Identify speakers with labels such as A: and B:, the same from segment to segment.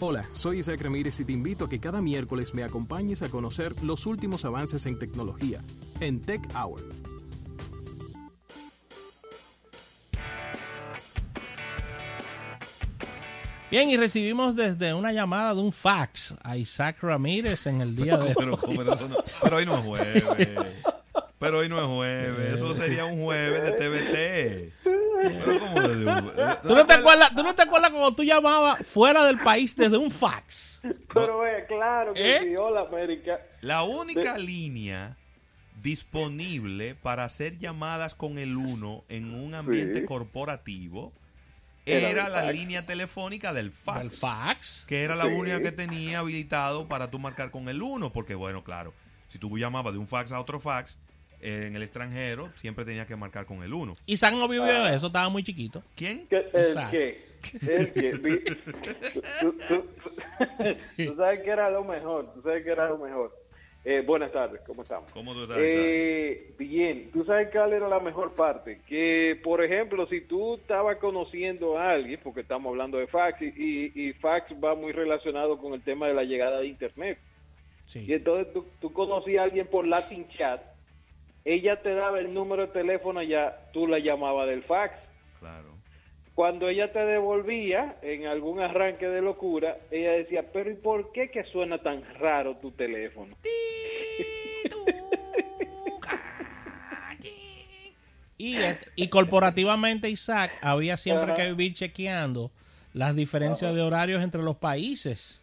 A: Hola, soy Isaac Ramírez y te invito a que cada miércoles me acompañes a conocer los últimos avances en tecnología en Tech Hour.
B: Bien, y recibimos desde una llamada de un fax a Isaac Ramírez en el día de
C: pero,
B: hoy.
C: pero no- pero hoy no es jueves. Pero hoy no es jueves. Eso sería un jueves de TVT. Pero ¿cómo de-
B: ¿Tú no, te acuerdas, ¿Tú no te acuerdas cuando tú llamabas fuera del país desde un fax?
D: Pero eh, claro que
B: ¿Eh?
D: sí, hola América.
C: La única línea disponible para hacer llamadas con el 1 en un ambiente
D: Sí.
C: corporativo
D: Era
C: la
D: fax.
C: línea telefónica del fax.
B: Del fax.
C: Que era la
D: Sí.
C: única que tenía habilitado para tú marcar con el 1. Porque, bueno, claro, si tú llamabas de un fax a otro fax eh, en el extranjero, siempre tenías que marcar con el 1.
B: Isaac no vivió
D: Ah.
B: eso, estaba muy chiquito.
C: ¿Quién?
D: ¿Qué- ¿El qué? ¿El qué? Tú, tú- tú- tú sabes que era lo mejor, tú sabes que era lo mejor. Eh, buenas tardes, ¿cómo estamos?
C: ¿Cómo tú estás?
D: Eh, bien, tú sabes cuál era la mejor parte. Que, por ejemplo, si tú estabas conociendo a alguien, porque estamos hablando de fax, y, y, y fax va muy relacionado con el tema de la llegada de Internet. Y
B: Sí.
D: entonces tú, tú conocías a alguien por Latin Chat, ella te daba el número de teléfono, ya tú la llamabas del fax.
C: Claro.
D: Cuando ella te devolvía en algún arranque de locura, ella decía, pero ¿y por qué que suena tan raro tu teléfono?
B: Y, et- y corporativamente, Isaac, había siempre
D: Ajá.
B: que vivir chequeando las diferencias de horarios entre los países.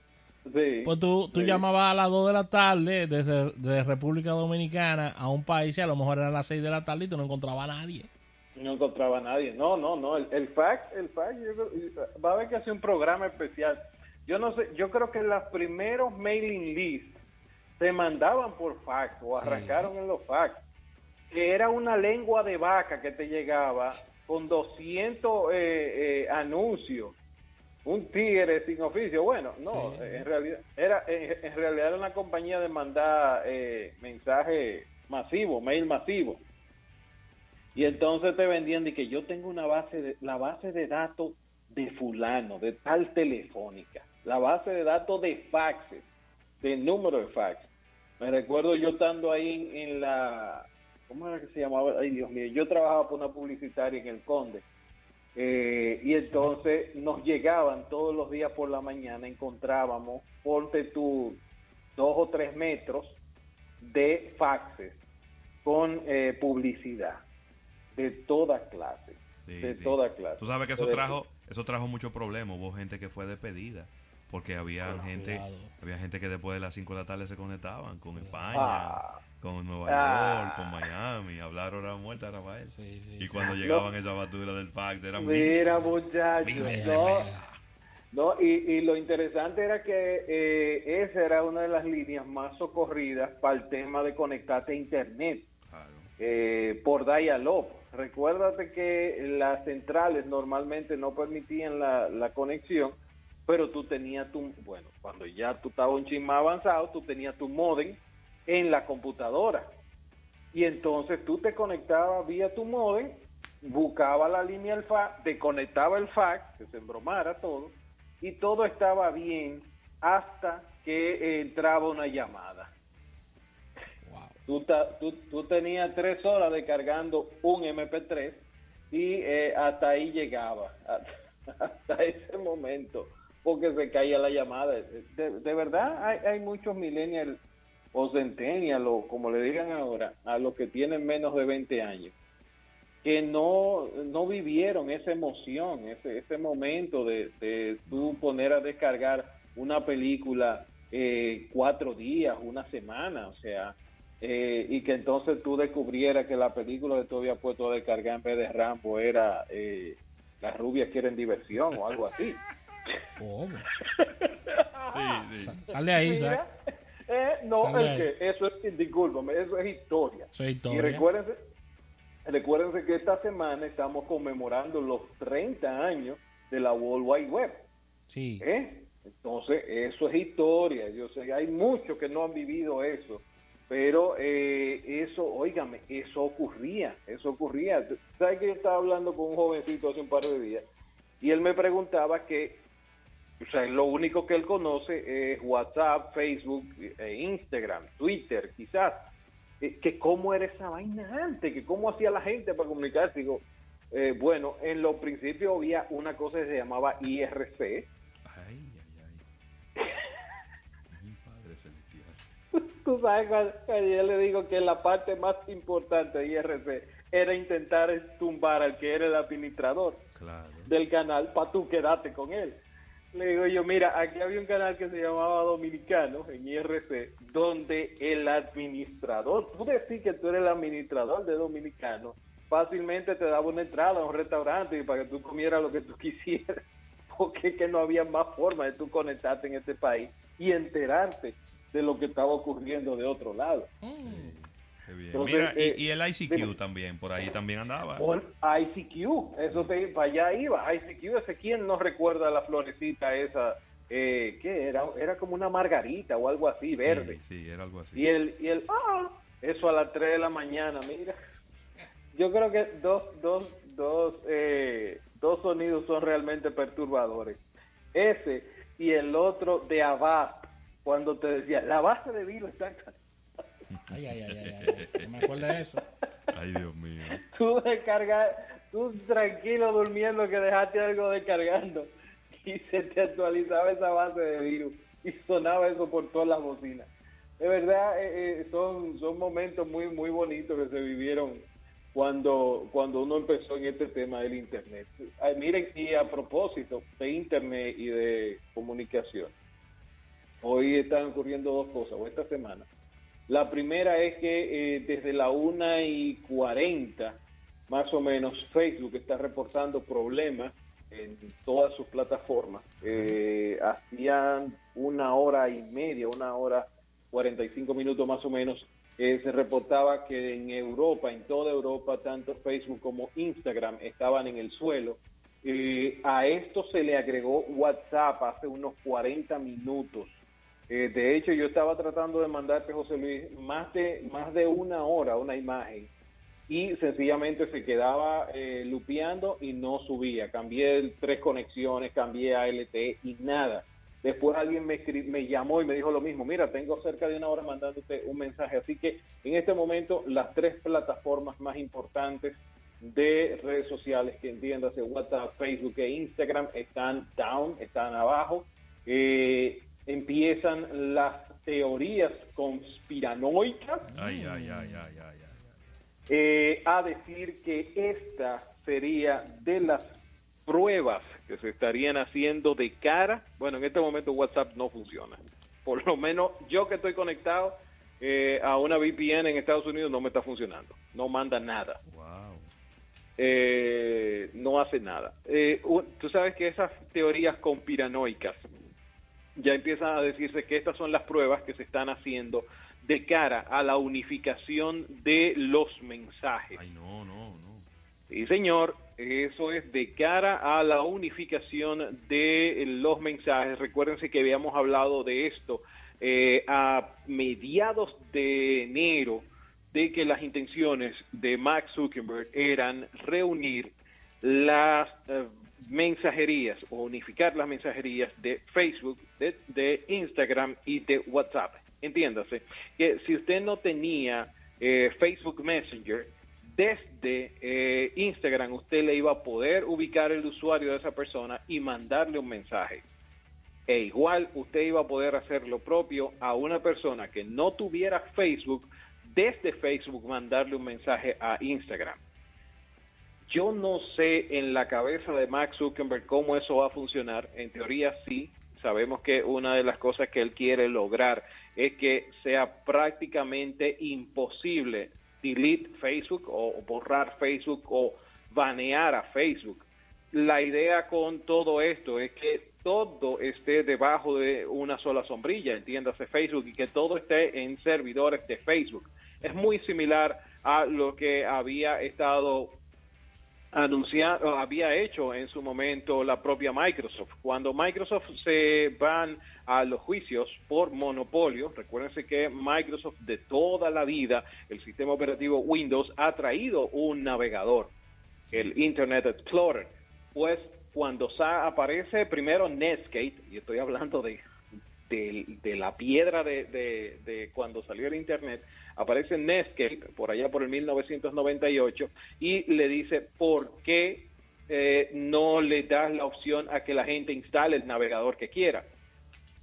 D: Sí,
B: Pues tú, tú
D: sí.
B: llamabas a las 2 de la tarde desde, desde República Dominicana a un país y a lo mejor eran las 6 de la tarde y tú no encontrabas a nadie.
D: No encontraba a nadie. No, no, no. El, el fax, el fax, yo creo- va a haber que hacer un programa especial. Yo no sé, yo creo que los primeros mailing lists se mandaban por fax o arrancaron en los fax. Que era una lengua de vaca que te llegaba con 200 eh, eh, anuncios. Un tigre sin oficio. Bueno, no,
B: Sí.
D: en realidad era en, en realidad era una compañía de mandar eh, mensaje masivo, mail masivo. Y entonces te vendían de que yo tengo una base de la base de datos de fulano, de tal telefónica, la base de datos de faxes, de número de fax. Me recuerdo yo estando ahí en, en la ¿cómo era que se llamaba? Ay, Dios mío, yo trabajaba por una publicitaria en el Conde. Eh, y entonces nos llegaban todos los días por la mañana, encontrábamos, ponte tú, dos o tres metros de faxes con eh, publicidad de toda clase,
C: Sí,
D: de
C: sí.
D: toda clase.
C: Tú sabes que eso trajo, eso trajo mucho problema. Hubo gente que fue despedida. Porque había gente,
B: cuidado.
C: había gente que después de las 5 de la tarde se conectaban con España,
D: Ah.
C: Con Nueva
D: Ah.
C: York, con Miami, hablar hora muerta era para eso.
B: Sí, sí,
C: y
B: sí.
C: cuando llegaban esas baturas del fax eran
D: Mira, muchachos, no, no, y, y lo interesante era que eh, esa era una de las líneas más socorridas para el tema de conectarte a Internet.
C: Claro.
D: eh, por dial-up. Recuérdate que las centrales normalmente no permitían la, la conexión, pero tú tenías tu, bueno, cuando ya tú estabas un chin más avanzado, tú tenías tu modem en la computadora. Y entonces tú te conectabas vía tu modem, buscaba la línea del fax, te conectaba el fax, que se embromara todo, y todo estaba bien hasta que entraba una llamada.
B: Wow.
D: Tú, tú, tú tenías tres horas descargando un MP3 y eh, hasta ahí llegaba, hasta ese momento, porque se caía la llamada. De, de verdad, hay, hay muchos millennials o centennials, o como le digan ahora, a los que tienen menos de 20 años, que no, no vivieron esa emoción, ese, ese momento de, de tú poner a descargar una película eh, cuatro días, una semana, o sea, eh, y que entonces tú descubrieras que la película que tú habías puesto a descargar en vez de Rambo era eh, Las rubias quieren diversión o algo así.
B: ¿Cómo?
C: Sí, sí.
B: Sa- Sale ahí.
D: Eh, no, es que eso es, discúlpame, eso es historia.
B: Eso es historia.
D: Y recuérdense, recuérdense que esta semana estamos conmemorando los 30 años de la World Wide Web.
B: Sí.
D: ¿eh? Entonces, eso es historia. Yo sé que hay muchos que no han vivido eso. Pero eh, eso, óigame, eso ocurría, eso ocurría. ¿Sabes que yo estaba hablando con un jovencito hace un par de días? Y él me preguntaba que O sea, lo único que él conoce es WhatsApp, Facebook, e Instagram, Twitter, quizás. Eh, que cómo era esa vaina antes, que cómo hacía la gente para comunicarse. Digo, eh, bueno, en los principios había una cosa que se llamaba IRC. Ay, ay, ay. Mi padre celestial. Tú sabes yo le digo que la parte más importante de IRC era intentar tumbar al que era el administrador del canal para tú quedarte con él. Le digo yo, mira, aquí había un canal que se llamaba Dominicano en IRC, donde el administrador, tú decís que tú eres el administrador de Dominicano, fácilmente te daba una entrada a un restaurante y para que tú comieras lo que tú quisieras, porque que no había más forma de tú conectarte en este país y enterarte de lo que estaba ocurriendo de otro lado.
C: Mm. Mira, y, eh, y, el ICQ también, por ahí también andaba.
D: ICQ, eso te, para allá iba. ICQ, ese quién no recuerda la florecita esa, eh, ¿qué era? Era como una margarita o algo así, verde.
C: Sí, era algo así.
D: Y el, y el, ah, eso a las 3 de la mañana, mira. Yo creo que dos, dos, dos, eh, dos sonidos son realmente perturbadores. Ese y el otro de Avast, cuando te decía, la base de virus está
B: Ay, ay, ay, ay, ay. No me acuerdo de eso.
C: Ay, Dios mío.
D: Tú descargas, tú tranquilo durmiendo que dejaste algo descargando y se te actualizaba esa base de virus y sonaba eso por todas las bocinas. De verdad, eh, eh, son, son momentos muy, muy bonitos que se vivieron cuando, cuando uno empezó en este tema del Internet. miren, y a propósito de Internet y de comunicación, hoy están ocurriendo dos cosas, o esta semana. La primera es que eh, desde la 1 y 40, más o menos, Facebook está reportando problemas en todas sus plataformas. Eh, hacían una hora y media, una hora 45 minutos más o menos, eh, se reportaba que en Europa, en toda Europa, tanto Facebook como Instagram estaban en el suelo. a esto se le agregó WhatsApp hace unos 40 minutos. Eh, de hecho, yo estaba tratando de mandarte, José Luis, más de, más de una hora una imagen y sencillamente se quedaba eh, lupeando y no subía. Cambié tres conexiones, cambié a LTE y nada. Después alguien me, me llamó y me dijo lo mismo, mira, tengo cerca de una hora mandándote un mensaje. Así que en este momento las tres plataformas más importantes de redes sociales, que entiéndase WhatsApp, Facebook e Instagram, están down, están abajo. Eh, empiezan las teorías conspiranoicas eh, a decir que esta sería de las pruebas que se estarían haciendo de cara. Bueno, en este momento WhatsApp no funciona. Por lo menos yo que estoy conectado eh, a una VPN en Estados Unidos no me está funcionando. No manda nada. Eh, no hace nada. tú sabes que esas teorías conspiranoicas ya empieza a decirse que estas son las pruebas que se están haciendo de cara a la unificación de los mensajes.
C: Ay, no, no, no.
D: Sí, señor, eso es de cara a la unificación de los mensajes. Recuérdense que habíamos hablado de esto eh, a mediados de enero, de que las intenciones de Max Zuckerberg eran reunir las eh, mensajerías o unificar las mensajerías de Facebook, de, Instagram y de WhatsApp. Entiéndase que si usted no tenía eh, Facebook Messenger, desde eh, Instagram usted le iba a poder ubicar el usuario de esa persona y mandarle un mensaje. E igual usted iba a poder hacer lo propio a una persona que no tuviera Facebook, desde Facebook mandarle un mensaje a Instagram. Yo no sé en la cabeza de Max Zuckerberg cómo eso va a funcionar. En teoría sí. Sabemos que una de las cosas que él quiere lograr es que sea prácticamente imposible delete Facebook o borrar Facebook o banear a Facebook. La idea con todo esto es que todo esté debajo de una sola sombrilla, entiéndase Facebook, y que todo esté en servidores de Facebook. Es muy similar a lo que había estado anunciado, había hecho en su momento la propia Microsoft. Cuando Microsoft se van a los juicios por monopolio, recuérdense que Microsoft de toda la vida, el sistema operativo Windows, ha traído un navegador, el Internet Explorer. Pues cuando aparece primero Netscape, y estoy hablando de, de, de la piedra de- de cuando salió el Internet, aparece Netscape por allá por el 1998 y le dice por qué eh, no le das la opción a que la gente instale el navegador que quiera.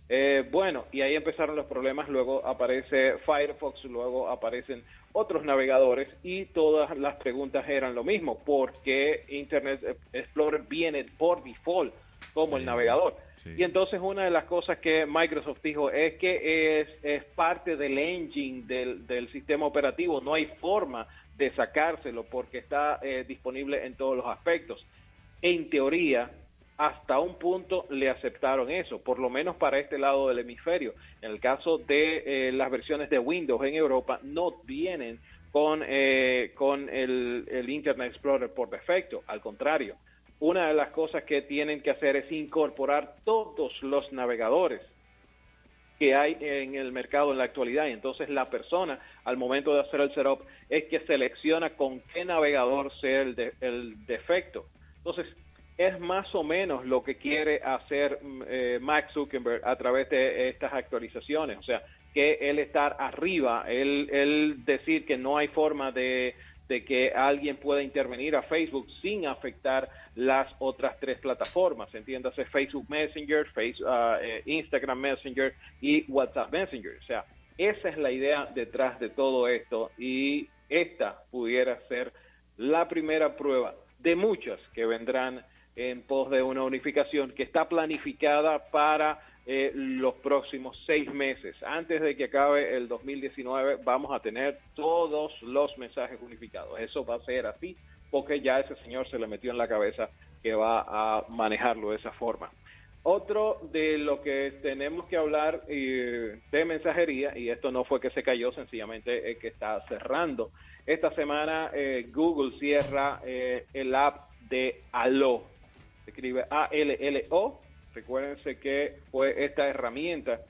D: Eh, bueno, y ahí empezaron los problemas, luego aparece Firefox, luego aparecen otros navegadores y todas las preguntas eran lo mismo, ¿por qué Internet Explorer viene por default como el navegador? Y entonces una de las cosas que Microsoft dijo es que es, es parte del engine del, del sistema operativo, no hay forma de sacárselo porque está eh, disponible en todos los aspectos. En teoría, hasta un punto le aceptaron eso, por lo menos para este lado del hemisferio. En el caso de eh, las versiones de Windows en Europa, no vienen con, eh, con el, el Internet Explorer por defecto, al contrario. Una de las cosas que tienen que hacer es incorporar todos los navegadores que hay en el mercado en la actualidad. Y entonces la persona, al momento de hacer el setup, es que selecciona con qué navegador sea el, de- el defecto. Entonces, es más o menos lo que quiere hacer mm, eh, Mark Zuckerberg a través de estas actualizaciones. O sea, que él estar arriba, él, él decir que no hay forma de, de que alguien pueda intervenir a Facebook sin afectar las otras tres plataformas, entiéndase Facebook Messenger, Face, ah, eh, Instagram Messenger y WhatsApp Messenger. O sea, esa es la idea detrás de todo esto y esta pudiera ser la primera prueba de muchas que vendrán en pos de una unificación que está planificada para eh, los próximos seis meses. Antes de que acabe el 2019 vamos a tener todos los mensajes unificados. Eso va a ser así porque ya ese señor se le metió en la cabeza que va a manejarlo de esa forma. Otro de lo que tenemos que hablar eh, de mensajería, y esto no fue que se cayó, sencillamente es que está cerrando. Esta semana eh, Google cierra eh, el app de Allo. Se escribe A-L-L-O. Recuérdense que fue esta herramienta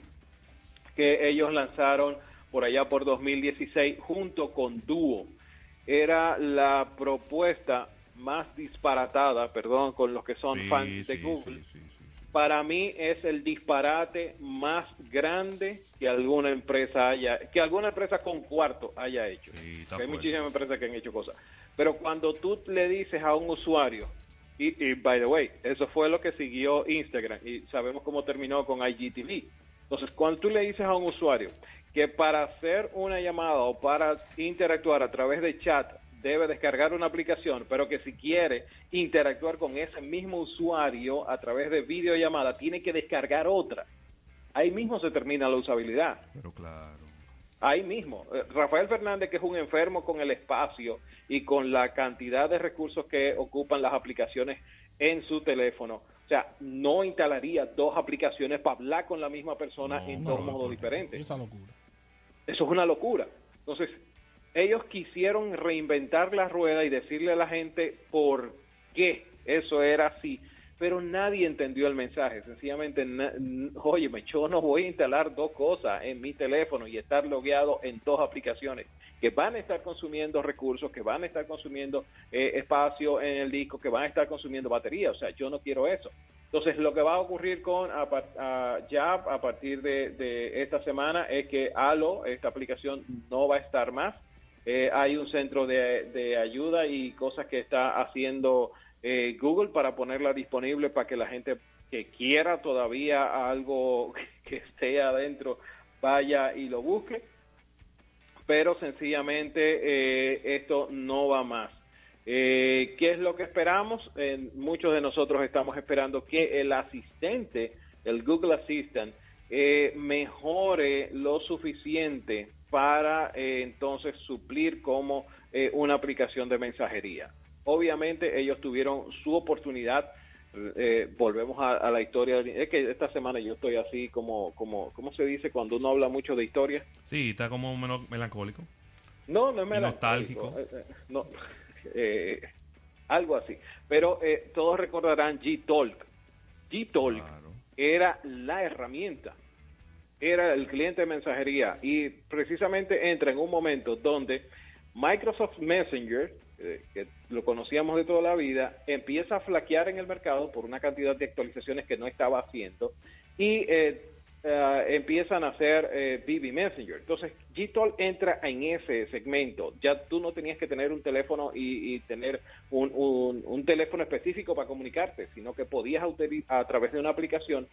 D: que ellos lanzaron por allá por 2016 junto con Duo. Era la propuesta más disparatada, perdón, con los que son
C: Sí,
D: fans de
C: sí,
D: Google.
C: sí.
D: Para mí es el disparate más grande que alguna empresa haya, que alguna empresa con cuarto haya hecho. Hay muchísimas empresas que han hecho cosas. Pero cuando tú le dices a un usuario, y, y by the way, eso fue lo que siguió Instagram, y sabemos cómo terminó con IGTV. Entonces, cuando tú le dices a un usuario que para hacer una llamada o para interactuar a través de chat debe descargar una aplicación, pero que si quiere interactuar con ese mismo usuario a través de videollamada, tiene que descargar otra. Ahí mismo se termina la usabilidad.
C: Pero claro.
D: Ahí mismo. Eh, Rafael Fernández, que es un enfermo con el espacio y con la cantidad de recursos que ocupan las aplicaciones en su teléfono. O sea, no instalaría dos aplicaciones para hablar con la misma persona
B: No,
D: en dos modos diferentes.
B: Esa locura.
D: Eso es una locura. Entonces, ellos quisieron reinventar la rueda y decirle a la gente por qué eso era así, pero nadie entendió el mensaje. Sencillamente, óyeme, yo no voy a instalar dos cosas en mi teléfono y estar logueado en dos aplicaciones que van a estar consumiendo recursos, que van a estar consumiendo eh, espacio en el disco, que van a estar consumiendo batería. O sea, yo no quiero eso. Entonces, lo que va a ocurrir con a a- ya a partir de, esta semana es que Halo, esta aplicación, no va a estar más. Eh, hay un centro de ayuda y cosas que está haciendo eh, Google para ponerla disponible para que la gente que quiera todavía algo que esté adentro vaya y lo busque. Pero sencillamente eh, esto no va más. Eh, ¿Qué es lo que esperamos? Muchos de nosotros estamos esperando que el asistente, el Google Assistant, eh, mejore lo suficiente para eh, entonces suplir como una aplicación de mensajería. Obviamente ellos tuvieron su oportunidad. eh, volvemos a, a la historia. Es que esta semana yo estoy así como, como, ¿cómo se dice cuando uno habla mucho de historia?
C: Sí, está como menos melancólico.
D: No, no es melancólico.
C: nostálgico.
D: Eh, eh, no, eh, algo así. Pero eh, todos recordarán G-Talk. G-Talk
C: Claro.
D: era la herramienta, era el cliente de mensajería y precisamente entra en un momento donde Microsoft Messenger eh, que lo conocíamos de toda la vida, empieza a flaquear en el mercado por una cantidad de actualizaciones que no estaba haciendo y eh, eh, empiezan a hacer eh, BB Messenger. Entonces, Gtol entra en ese segmento. Ya tú no tenías que tener un teléfono y, tener un, un, un teléfono específico para comunicarte, sino que podías a través de una aplicación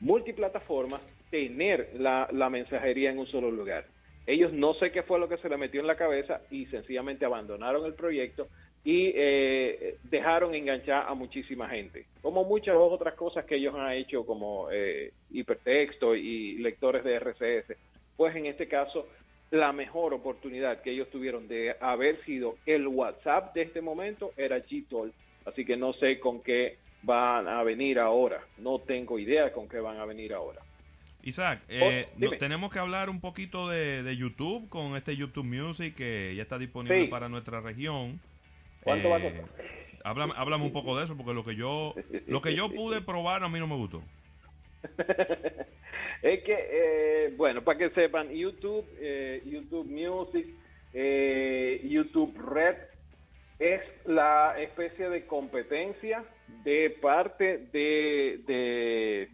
D: multiplataforma tener la, la mensajería en un solo lugar. Ellos no sé qué fue lo que se le metió en la cabeza y sencillamente abandonaron el proyecto y eh, dejaron enganchar a muchísima gente, como muchas otras cosas que ellos han hecho como eh, hipertexto y lectores de RCS. Pues en este caso, la mejor oportunidad que ellos tuvieron de haber sido el WhatsApp de este momento era Gtol, así que no sé con qué van a venir ahora, no tengo idea con qué van a venir ahora.
C: Isaac, eh,
D: Oh,
C: no- tenemos que hablar un poquito de, de YouTube con este YouTube Music que ya está disponible
D: Sí.
C: para nuestra región.
D: ¿Cuánto va a
C: Eh,
D: costar?
C: háblame, háblame un poco de eso porque lo que yo lo que yo pude probar a mí no me gustó.
D: es que, eh, bueno, para que sepan, YouTube, eh, YouTube Music, eh, YouTube Red es la especie de competencia de parte de, de,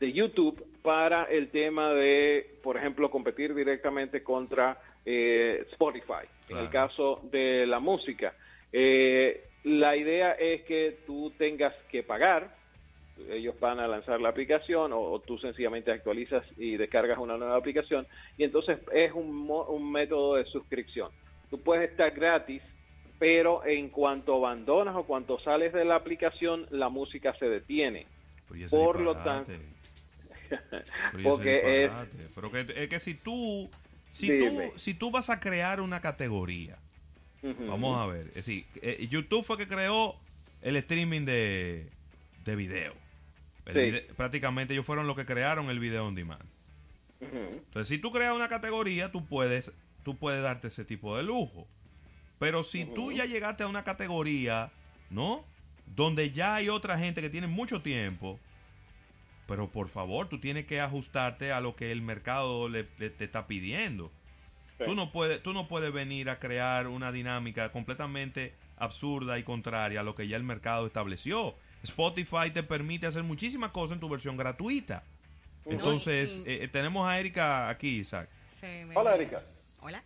D: de YouTube para el tema de, por ejemplo, competir directamente contra eh, Spotify. En el caso de la música, eh, la idea es que tú tengas que pagar ellos van a lanzar la aplicación o, o tú sencillamente actualizas y descargas una nueva aplicación y entonces es un, un método de suscripción. Tú puedes estar gratis, pero en cuanto abandonas o cuanto sales de la aplicación, la música se detiene.
C: Ese
D: Por lo
C: disparate.
D: Porque es...
C: Pero que, es que si tú si
D: Dime.
C: tú si tú vas a crear una categoría, vamos a ver, es decir, eh, YouTube fue que creó el streaming de, de video.
D: Sí.
C: prácticamente ellos fueron los que crearon el video on demand. Entonces, si tú creas una categoría, tú puedes, tú puedes darte ese tipo de lujo. Pero si tú ya llegaste a una categoría, ¿no? Donde ya hay otra gente que tiene mucho tiempo, pero por favor, tú tienes que ajustarte a lo que el mercado le, le- te está pidiendo.
D: Sí.
C: Tú no puedes, tú no puedes venir a crear una dinámica completamente absurda y contraria a lo que ya el mercado estableció. Spotify te permite hacer muchísimas cosas en tu versión gratuita. Entonces,
E: y-
C: eh, tenemos a Erika aquí, Isaac.
E: Sí, me-
D: Hola, Erika.
E: Hola.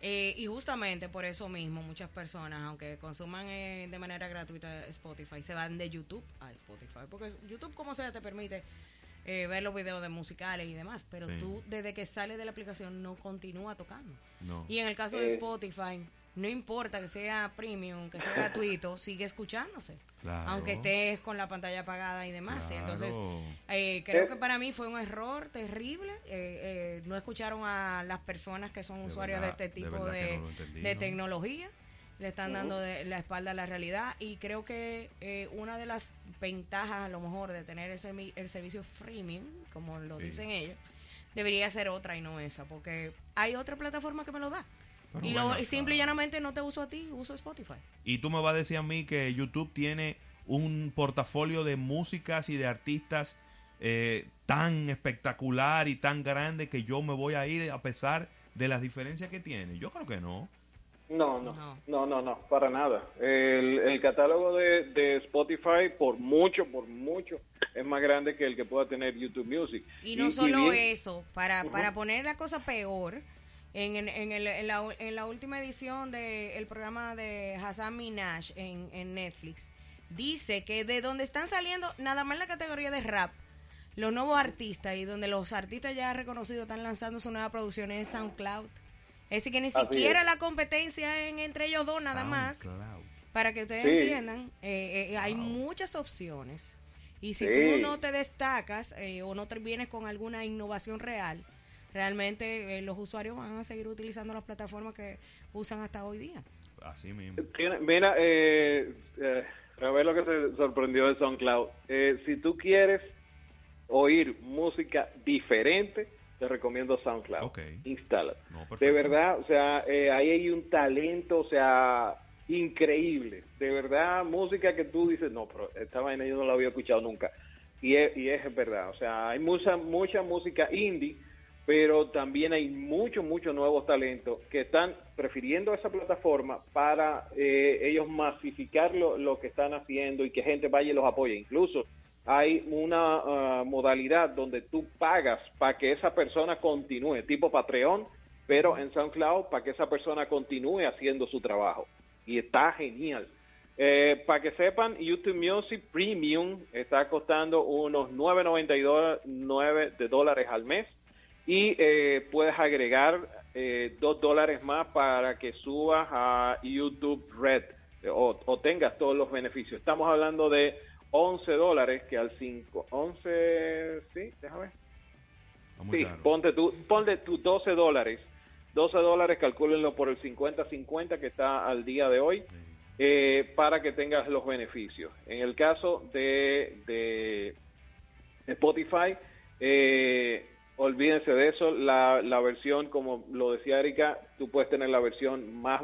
E: Eh, y justamente por eso mismo muchas personas, aunque consuman eh, de manera gratuita Spotify, se van de YouTube a Spotify. Porque YouTube como sea te permite eh, ver los videos de musicales y demás, pero
C: Sí.
E: tú desde que sales de la aplicación no continúa tocando.
C: No.
E: Y en el caso de
D: Eh.
E: Spotify, no importa que sea premium, que sea gratuito, sigue escuchándose.
C: Claro.
E: Aunque estés con la pantalla apagada y demás.
C: Claro.
E: Entonces, eh, creo
D: Eh.
E: que para mí fue un error terrible. eh, eh, no escucharon a las personas que son
C: De
E: usuarios
C: verdad,
E: de este tipo de,
C: no lo entendí,
E: de
C: ¿no?
E: tecnología. Le están dando de- la espalda a la realidad y creo que eh, una de las ventajas a lo mejor de tener el, servicio freemium, como lo
C: Sí.
E: dicen ellos, debería ser otra y no esa, porque hay otra plataforma que me lo da.
C: Pero
E: y,
C: bueno,
E: lo, simple y llanamente no te uso a ti, uso Spotify.
C: Y tú me vas a decir a mí que YouTube tiene un portafolio de músicas y de artistas eh, tan espectacular y tan grande que yo me voy a ir a pesar de las diferencias que tiene. Yo creo que no.
D: No, no,
E: No.
D: no, no, no, para nada. El, el catálogo de, de Spotify, por mucho, por mucho, es más grande que el que pueda tener YouTube Music.
E: Y no solo
D: bien-
E: eso, para, para poner la cosa peor, en, en, en el- en la, en la última edición del programa de Hassan Minaj en, en Netflix, dice que de donde están saliendo, nada más en la categoría de rap, los nuevos artistas y donde los artistas ya reconocidos están lanzando su nueva producción es SoundCloud. Es decir, que ni
D: Así
E: siquiera
D: es.
E: la competencia en, entre ellos dos, nada más.
C: SoundCloud.
E: Para que ustedes
D: Sí.
E: entiendan, eh, eh, hay muchas opciones. Y si
D: Sí.
E: tú no te destacas eh, o no te vienes con alguna innovación real, realmente eh, los usuarios van a seguir utilizando las plataformas que usan hasta hoy día.
C: Así mismo.
D: Mira, eh, eh, a ver lo que se sorprendió de SoundCloud. Eh, si tú quieres oír música diferente, te recomiendo SoundCloud.
C: Ok.
D: Instala.
C: No,
D: de verdad, o sea, eh, ahí hay un talento, o sea, increíble. De verdad, música que tú dices, no, pero esta vaina yo no la había escuchado nunca. Y es, y es verdad, o sea, hay mucha, mucha música indie, pero también hay muchos, muchos nuevos talentos que están prefiriendo esa plataforma para eh, ellos masificar lo, lo, que están haciendo y que gente vaya y los apoye. Incluso hay una uh, modalidad donde tú pagas para que esa persona continúe, tipo Patreon, pero en SoundCloud para que esa persona continúe haciendo su trabajo. Y está genial. Eh, para que sepan, YouTube Music Premium está costando unos 9.99 de dólares al mes y eh, puedes agregar eh, 2 dólares más para que subas a YouTube Red o, o, tengas todos los beneficios. Estamos hablando de 11 dólares que al 5, 11, sí, déjame. Sí, ponte tú, ponte tú 12 dólares. 12 dólares, calcúlenlo por el 50-50 que está al día de hoy. Sí eh, para que tengas los beneficios. En el caso de, de Spotify, eh, olvídense de eso, la, la versión, como lo decía Erika, tú puedes tener la versión más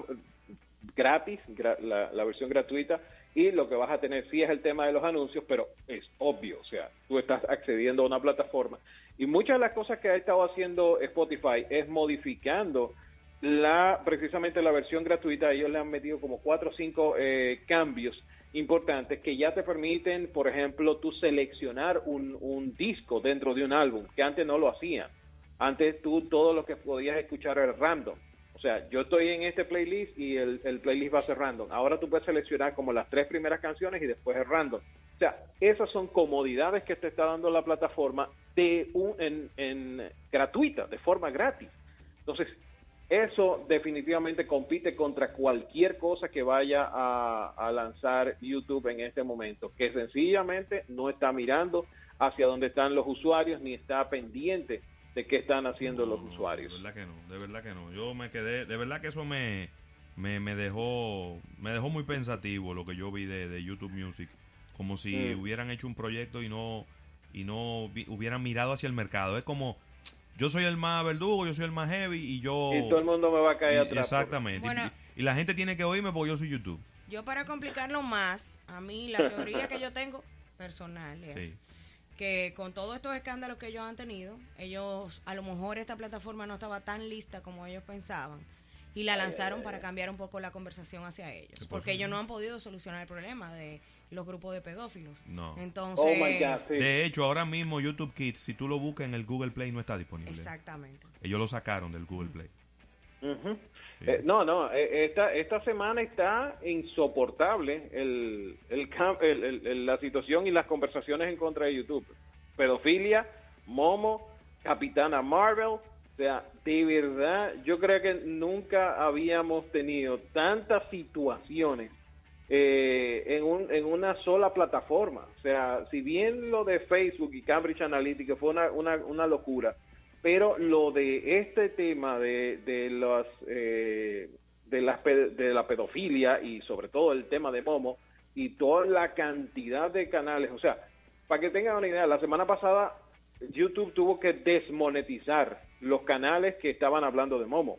D: gratis, la, la, versión gratuita, y lo que vas a tener sí es el tema de los anuncios, pero es obvio, o sea, tú estás accediendo a una plataforma. Y muchas de las cosas que ha estado haciendo Spotify es modificando la precisamente la versión gratuita ellos le han metido como cuatro o cinco eh, cambios importantes que ya te permiten, por ejemplo, tú seleccionar un, un disco dentro de un álbum, que antes no lo hacían. Antes tú todo lo que podías escuchar era random. O sea, yo estoy en este playlist y el, el playlist va a ser random. Ahora tú puedes seleccionar como las tres primeras canciones y después es random. O sea, esas son comodidades que te está dando la plataforma de un, en, en gratuita, de forma gratis. Entonces, eso definitivamente compite contra cualquier cosa que vaya a, lanzar YouTube en este momento, que sencillamente no está mirando hacia dónde están los usuarios ni está pendiente de qué están haciendo los usuarios.
C: De verdad que no, de verdad que no. Yo me quedé, de verdad que eso me, me, dejó me dejó muy pensativo lo que yo vi de, YouTube Music, como si mm. hubieran hecho un proyecto y no y no hubieran mirado hacia el mercado. Es como yo soy el más verdugo, yo soy el más heavy y yo...
D: Y todo el mundo me va a caer atrás.
C: Exactamente. y, la gente tiene que oírme porque yo soy YouTube.
E: Yo para complicarlo más, a mí la teoría que yo tengo personal es que con todos estos escándalos que ellos han tenido, ellos, a lo mejor esta plataforma no estaba tan lista como ellos pensaban y la lanzaron para cambiar un poco la conversación hacia ellos, porque ellos no han podido solucionar el problema de los grupos de pedófilos. No. Entonces,
C: oh de hecho, ahora mismo YouTube Kids, si tú lo buscas en el Google Play, no está disponible.
E: Exactamente.
C: Ellos lo sacaron del Google Play.
D: Eh, no, no, eh, esta, esta semana está insoportable el, el, la situación y las conversaciones en contra de YouTube. Pedofilia, Momo, Capitana Marvel, o sea, de verdad, yo creo que nunca habíamos tenido tantas situaciones eh, en, un, en una sola plataforma. O sea, si bien lo de Facebook y Cambridge Analytica fue una, una, una locura, pero lo de este tema de, de, las, eh, de, la, de la pedofilia y sobre todo el tema de Momo y toda la cantidad de canales, o sea, para que tengan una idea, la semana pasada YouTube tuvo que desmonetizar los canales que estaban hablando de Momo.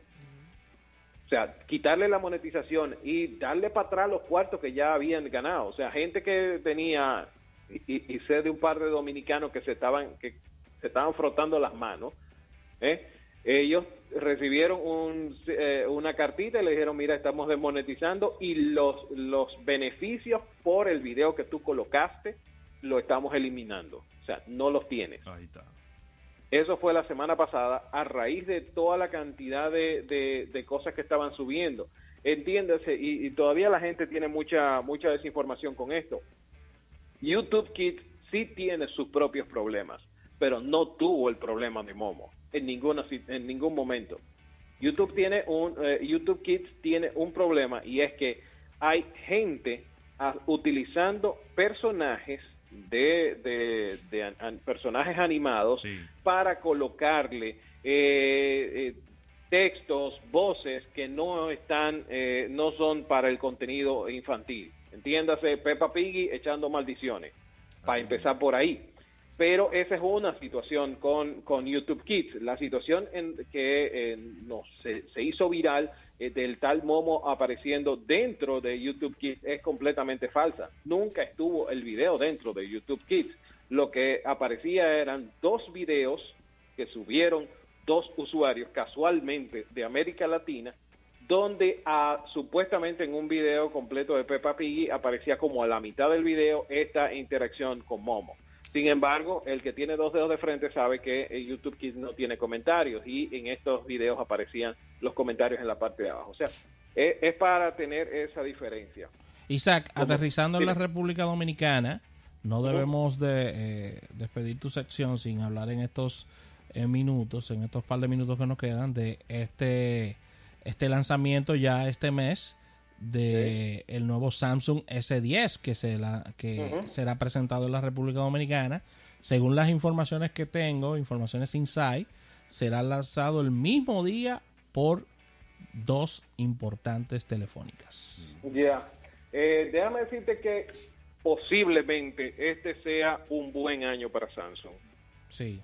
D: Sea, quitarle la monetización y darle para atrás los cuartos que ya habían ganado. O sea, gente que tenía, y, sé de un par de dominicanos que se estaban, que se estaban frotando las manos, ¿eh? ellos recibieron un, eh, una cartita y le dijeron, mira, estamos desmonetizando y los, los beneficios por el video que tú colocaste lo estamos eliminando. O sea, no los tienes. Ahí está. Eso fue la semana pasada a raíz de toda la cantidad de, de, cosas que estaban subiendo. Entiéndase, y, todavía la gente tiene mucha, mucha desinformación con esto. YouTube Kids sí tiene sus propios problemas, pero no tuvo el problema de Momo en, ninguna, en ningún momento. YouTube, tiene un, eh, YouTube Kids tiene un problema y es que hay gente utilizando personajes de, de, personajes animados para colocarle eh, eh, textos, voces que no están, eh, no son para el contenido infantil. Entiéndase, Peppa Piggy echando maldiciones, para empezar por ahí. Pero esa es una situación con, con YouTube Kids. La situación en que no, se, se hizo viral eh, del tal Momo apareciendo dentro de YouTube Kids es completamente falsa. Nunca estuvo el video dentro de YouTube Kids. Lo que aparecía eran dos videos que subieron dos usuarios casualmente de América Latina, donde ah, supuestamente en un video completo de Peppa Piggy aparecía como a la mitad del video esta interacción con Momo. Sin embargo, el que tiene dos dedos de frente sabe que eh, YouTube Kids no tiene comentarios y en estos videos aparecían los comentarios en la parte de abajo. O sea, es, es para tener esa diferencia.
B: Isaac,
D: ¿Cómo?
B: aterrizando en la. República Dominicana, no debemos de eh, despedir tu sección sin hablar en estos eh, minutos, en estos par de minutos que nos quedan, de este, este lanzamiento ya este mes de el nuevo Samsung S10 que, se la, que será presentado en la República Dominicana. Según las informaciones que tengo, informaciones Inside, será lanzado el mismo día por dos importantes telefónicas.
D: Ya. Eh, déjame decirte que posiblemente este sea un buen año para Samsung
B: Sí.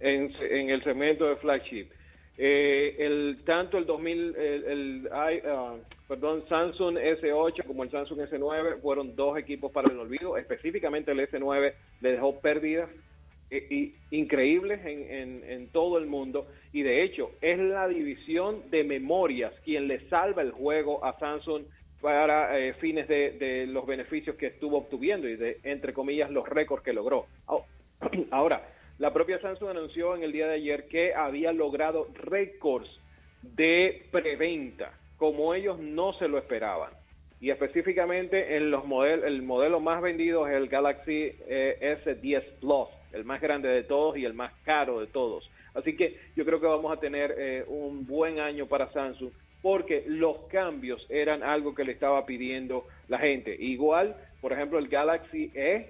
D: en, en el segmento de flagship. Eh, el tanto el 2000 el, el ah, perdón Samsung S8 como el Samsung S9 fueron dos equipos para el olvido. Específicamente el S9 le dejó pérdidas eh, y- increíbles en, en, en todo el mundo. Y de hecho es la división de memorias quien le salva el juego a Samsung para eh, fines de, de los beneficios que estuvo obtuviendo y de entre comillas los récords que logró. Ahora la propia Samsung anunció en el día de ayer que había logrado récords de preventa, como ellos no se lo esperaban. Y específicamente en los modelos, el modelo más vendido es el Galaxy eh, S10 Plus, el más grande de todos y el más caro de todos. Así que yo creo que vamos a tener eh, un buen año para Samsung porque los cambios eran algo que le estaba pidiendo la gente. Igual, por ejemplo, el Galaxy E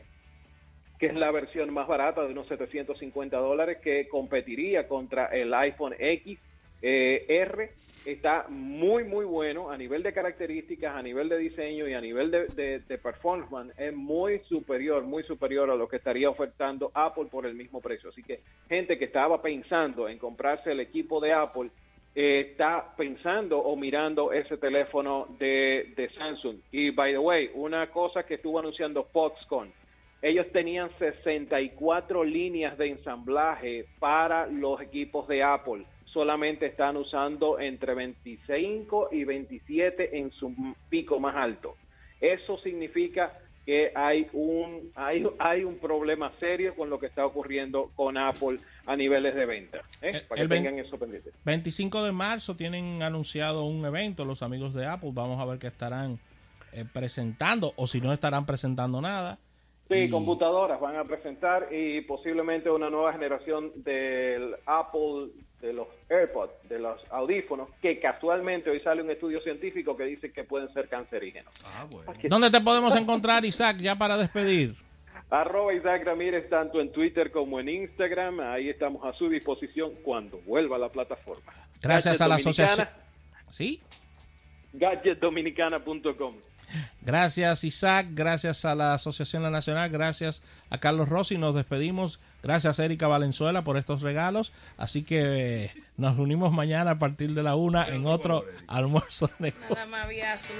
D: que es la versión más barata de unos 750 dólares que competiría contra el iPhone X eh, R. Está muy, muy bueno a nivel de características, a nivel de diseño y a nivel de, de- performance. Es muy superior, muy superior a lo que estaría ofertando Apple por el mismo precio. Así que gente que estaba pensando en comprarse el equipo de Apple, eh, está pensando o mirando ese teléfono de, de Samsung. Y, by the way, una cosa que estuvo anunciando Foxconn, ellos tenían 64 líneas de ensamblaje para los equipos de Apple. Solamente están usando entre 25 y 27 en su pico más alto. Eso significa que hay un hay, hay un problema serio con lo que está ocurriendo con Apple a niveles de venta. ¿eh?
B: El-
D: Para que tengan eso pendiente.
B: 25 de marzo tienen anunciado un evento los amigos de Apple. Vamos a ver qué estarán eh, presentando o si no estarán presentando nada.
D: Sí,
B: Y-
D: computadoras van a presentar y posiblemente una nueva generación del Apple, de los AirPods, de los audífonos, que casualmente hoy sale un estudio científico que dice que pueden ser cancerígenos.
C: Ah, bueno.
B: ¿Dónde te podemos encontrar, Isaac, ya para despedir?
D: Arroba Isaac Ramírez tanto en Twitter como en Instagram. Ahí estamos a su disposición cuando vuelva a la plataforma.
B: Gracias a la asociación.
D: Dominicana,
B: Sí.
D: Gadgetdominicana.com.
B: Gracias Isaac, gracias a la Asociación La Nacional, gracias a Carlos Rossi, nos despedimos, gracias a Erika Valenzuela por estos regalos, así que eh, nos reunimos mañana a partir de la una en otro almuerzo de
E: Nada más había azul.